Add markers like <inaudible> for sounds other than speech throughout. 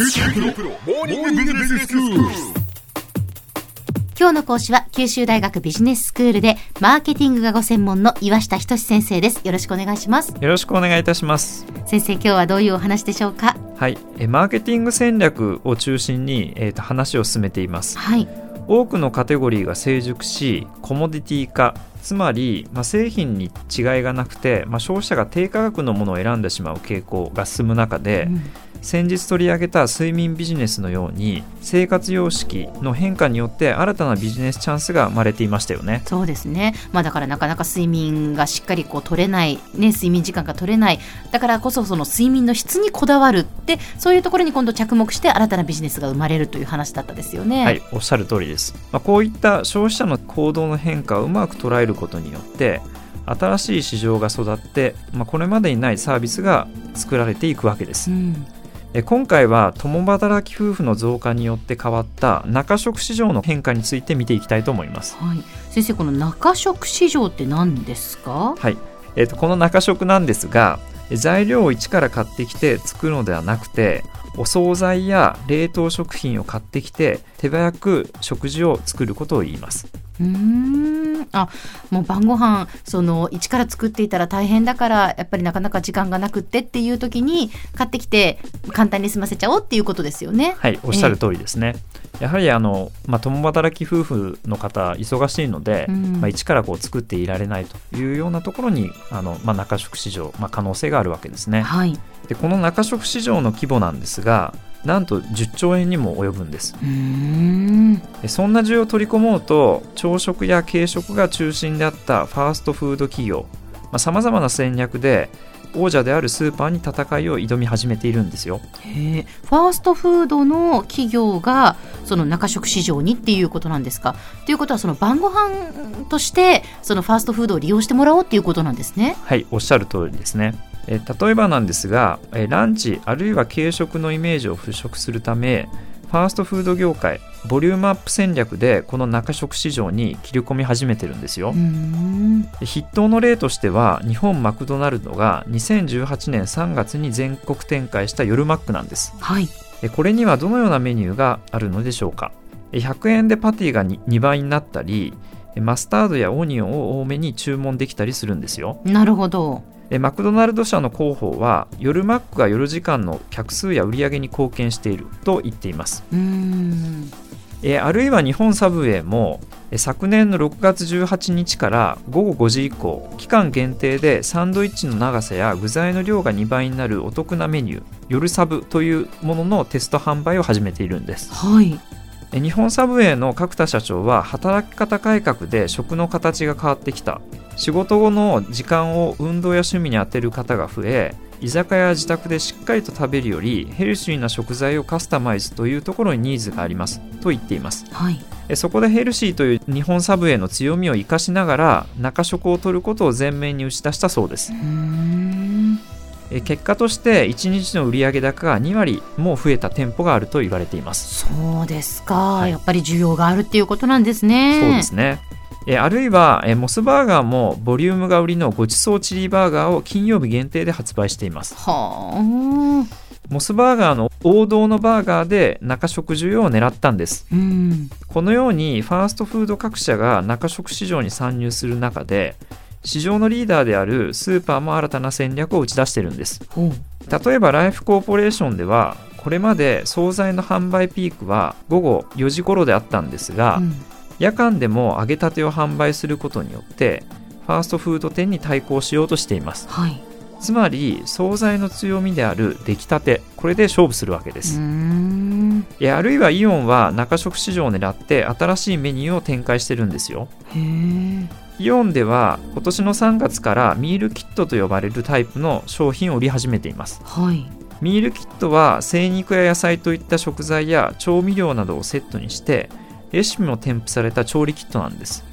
今日の講師は九州大学ビジネススクールでマーケティングがご専門の岩下仁先生です。よろしくお願いします。よろしくお願いいたします。先生今日はどういうお話でしょうか？はい。えマーケティング戦略を中心に、えー、と話を進めています。はい。多くのカテゴリーが成熟しコモディティ化つまり、まあ、製品に違いがなくて、まあ、消費者が低価格のものを選んでしまう傾向が進む中で、うん先日取り上げた睡眠ビジネスのように生活様式の変化によって新たなビジネスチャンスが生まれていましたよね。そうですね、まあ、だからなかなか睡眠がしっかりこう取れない、ね、睡眠時間が取れないだからこそその睡眠の質にこだわるってそういうところに今度着目して新たなビジネスが生まれるという話だったですよね。はい、おっしゃる通りです。まあ、こういった消費者の行動の変化をうまく捉えることによって新しい市場が育って、まあ、これまでにないサービスが作られていくわけですう。んえ今回は共働き夫婦の増加によって変わった中食市場の変化について見ていきたいと思います。はい、先生この中食市場って何ですか？はい、えーとこの中食なんですがえ材料を一から買ってきて作るのではなくてお惣菜や冷凍食品を買ってきて手早く食事を作ることを言います。うーんあもう晩ご飯その一から作っていたら大変だからやっぱりなかなか時間がなくってっていう時に買ってきて簡単に済ませちゃおうっていうことですよね。はい、おっしゃる通りですね。やはりあの、まあ、共働き夫婦の方忙しいので、うんまあ、一からこう作っていられないというようなところにあの、まあ、中食市場、まあ、可能性があるわけですね。はい、でこの中食市場の規模なんですがなんと10兆円にも及ぶんです。そんな需要を取り込もうと朝食や軽食が中心であったファーストフード企業さまざ、まな戦略で王者であるスーパーに戦いを挑み始めているんですよ。へえ。ファーストフードの企業がその中食市場にっていうことなんですか？ということはその晩ご飯としてそのファーストフードを利用してもらおうっていうことなんですね。はいおっしゃる通りですねえ例えばなんですがえランチあるいは軽食のイメージを払拭するためファーストフード業界ボリュームアップ戦略でこの中食市場に切り込み始めてるんですよ。筆頭の例としては日本マクドナルドが2018年3月に全国展開した夜マックなんです。はい。でこれにはどのようなメニューがあるのでしょうか。え100円でパティが 2, 倍になったりえマスタードやオニオンを多めに注文できたりするんですよ。なるほど。でマクドナルド社の広報は夜マックが夜時間の客数や売り上げに貢献していると言っています。うーん。えーあるいは日本サブウェイもえー昨年の6月18日から午後5時以降期間限定でサンドイッチの長さや具材の量が2倍になるお得なメニュー夜サブというもののテスト販売を始めているんです。はい。え日本サブウェイの角田社長は働き方改革で食の形が変わってきた。仕事後の時間を運動や趣味に充てる方が増え居酒屋や自宅でしっかりと食べるよりヘルシーな食材をカスタマイズというところにニーズがあります。と言っています。はい。えそこでヘルシーという日本サブウェイの強みを生かしながら中食を取ることを前面に打ち出したそうですえ結果として1日の売上高が2割も増えた店舗があると言われていますそうですか、はいやっぱり需要があるっていうことなんですね。そうですね。えあるいはえモスバーガーもボリュームが売りのごちそうチリバーガーを金曜日限定で発売しています。はあ、モスバーガーの王道のバーガーで中食需要を狙ったんです。うん、このようにファーストフード各社が中食市場に参入する中で市場のリーダーであるスーパーも新たな戦略を打ち出してるんです。例えばライフコーポレーションではこれまで惣菜の販売ピークは午後4時頃であったんですが、うん。夜間でも揚げたてを販売することによってファーストフード店に対抗しようとしています。はい、つまり惣菜の強みである出来たてこれで勝負するわけです、ん。いやあるいはイオンは中食市場を狙って新しいメニューを展開してるんですよイオンでは今年の3月からミールキットと呼ばれるタイプの商品を売り始めています。はい。ミールキットは精肉や野菜といった食材や調味料などをセットにしてレシピも添付された調理キットなんです。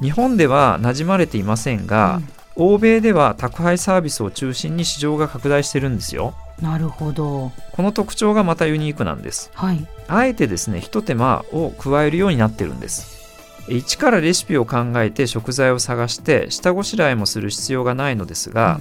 日本では馴染まれていませんが、欧米では宅配サービスを中心に市場が拡大してるんですよ。なるほど。この特徴がまたユニークなんです。はい。あえてですね一手間を加えるようになってるんです一からレシピを考えて食材を探して下ごしらえもする必要がないのですが、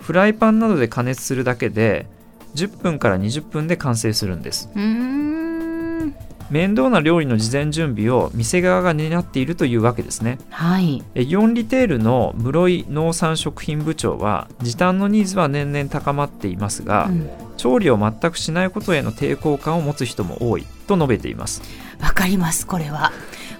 フライパンなどで加熱するだけで10分から20分で完成するんです。面倒な料理の事前準備を店側が担っているというわけですね。はい。えイオンリテールの室井農産食品部長は時短のニーズは年々高まっていますが、うん。調理を全くしないことへの抵抗感を持つ人も多いと述べています。わかります、これは。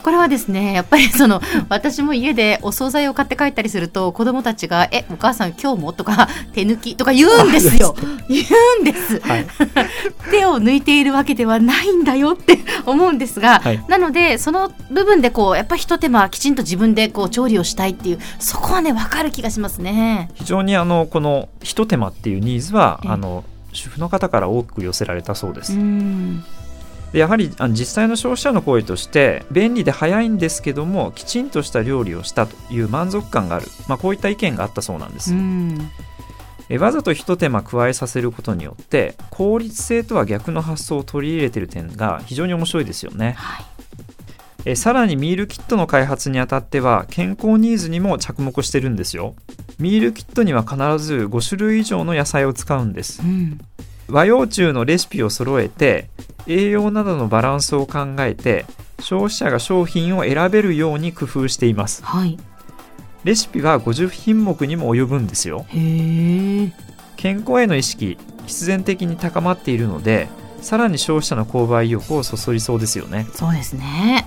これはですね、やっぱりその、私も家でお惣菜を買って帰ったりすると、子供たちが、え、お母さん今日も？とか、手抜きとか言うんですよ。言うんです。はい、<laughs> 手を抜いているわけではないんだよって <laughs> 思うんですが、はいなので、その部分でこう、やっぱり一手間きちんと自分でこう、調理をしたいっていう、そこはね、わかる気がしますね。非常にあのこのひと手間っていうニーズはええあの主婦の方から多く寄せられたそうです、うん。でやはりあの実際の消費者の声として便利で早いんですけどもきちんとした料理をしたという満足感がある、まあ、こういった意見があったそうなんです、わざとひと手間加えさせることによって効率性とは逆の発想を取り入れている点が非常に面白いですよね。はい。えさらにミールキットの開発にあたっては健康ニーズにも着目してるんですよ。ミールキットには必ず5種類以上の野菜を使うんです。うん。和洋中のレシピを揃えて栄養などのバランスを考えて消費者が商品を選べるように工夫していますはい。レシピは50品目にも及ぶんですよへえ。健康への意識必然的に高まっているのでさらに消費者の購買意欲をそそりそうですよねそうですね。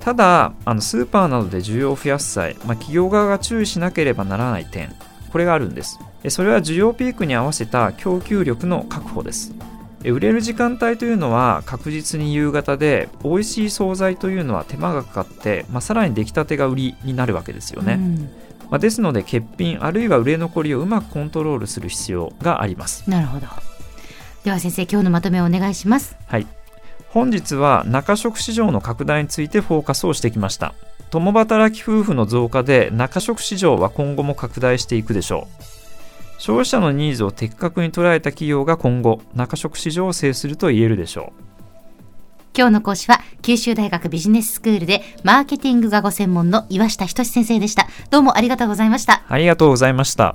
ただあのスーパーなどで需要を増やす際、まあ、企業側が注意しなければならない点これがあるんですえそれは需要ピークに合わせた供給力の確保ですえ売れる時間帯というのは確実に夕方で美味しい惣菜というのは手間がかかって、まあ、さらに出来たてが売りになるわけですよね、うんまあ、ですので欠品あるいは売れ残りをうまくコントロールする必要がありますなるほど。では先生、今日のまとめをお願いします。はい。本日は中食市場の拡大についてフォーカスをしてきました。共働き夫婦の増加で中食市場は今後も拡大していくでしょう。消費者のニーズを的確に捉えた企業が今後中食市場を制すると言えるでしょう。今日の講師は九州大学ビジネススクールでマーケティングがご専門の岩下仁先生でした。どうもありがとうございました。ありがとうございました。